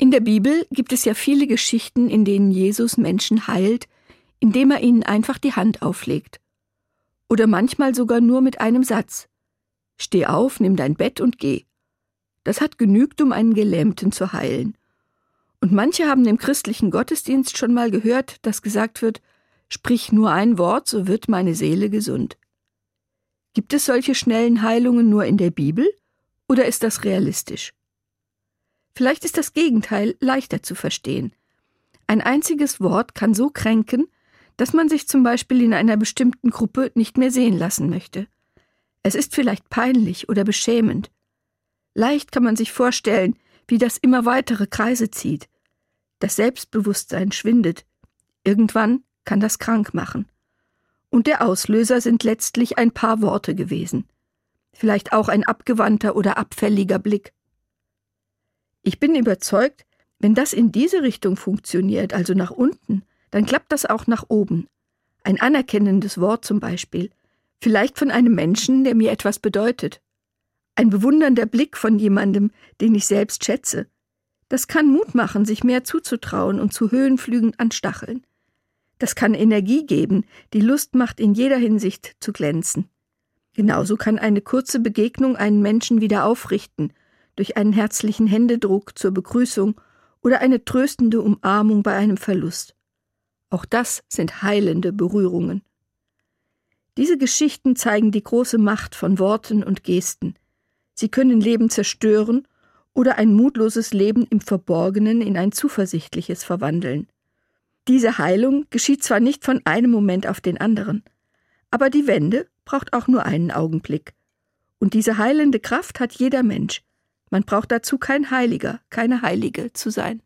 In der Bibel gibt es ja viele Geschichten, in denen Jesus Menschen heilt, indem er ihnen einfach die Hand auflegt. Oder manchmal sogar nur mit einem Satz. Steh auf, nimm dein Bett und geh. Das hat genügt, um einen Gelähmten zu heilen. Und manche haben im christlichen Gottesdienst schon mal gehört, dass gesagt wird, sprich nur ein Wort, so wird meine Seele gesund. Gibt es solche schnellen Heilungen nur in der Bibel oder ist das realistisch? Vielleicht ist das Gegenteil leichter zu verstehen. Ein einziges Wort kann so kränken, dass man sich zum Beispiel in einer bestimmten Gruppe nicht mehr sehen lassen möchte. Es ist vielleicht peinlich oder beschämend. Leicht kann man sich vorstellen, wie das immer weitere Kreise zieht. Das Selbstbewusstsein schwindet. Irgendwann kann das krank machen. Und der Auslöser sind letztlich ein paar Worte gewesen. Vielleicht auch ein abgewandter oder abfälliger Blick. Ich bin überzeugt, wenn das in diese Richtung funktioniert, also nach unten, dann klappt das auch nach oben. Ein anerkennendes Wort zum Beispiel, vielleicht von einem Menschen, der mir etwas bedeutet. Ein bewundernder Blick von jemandem, den ich selbst schätze. Das kann Mut machen, sich mehr zuzutrauen und zu Höhenflügen anstacheln. Das kann Energie geben, die Lust macht, in jeder Hinsicht zu glänzen. Genauso kann eine kurze Begegnung einen Menschen wieder aufrichten, durch einen herzlichen Händedruck zur Begrüßung oder eine tröstende Umarmung bei einem Verlust. Auch das sind heilende Berührungen. Diese Geschichten zeigen die große Macht von Worten und Gesten. Sie können Leben zerstören oder ein mutloses Leben im Verborgenen in ein zuversichtliches verwandeln. Diese Heilung geschieht zwar nicht von einem Moment auf den anderen, aber die Wende braucht auch nur einen Augenblick. Und diese heilende Kraft hat jeder Mensch. Man braucht dazu kein Heiliger, keine Heilige zu sein.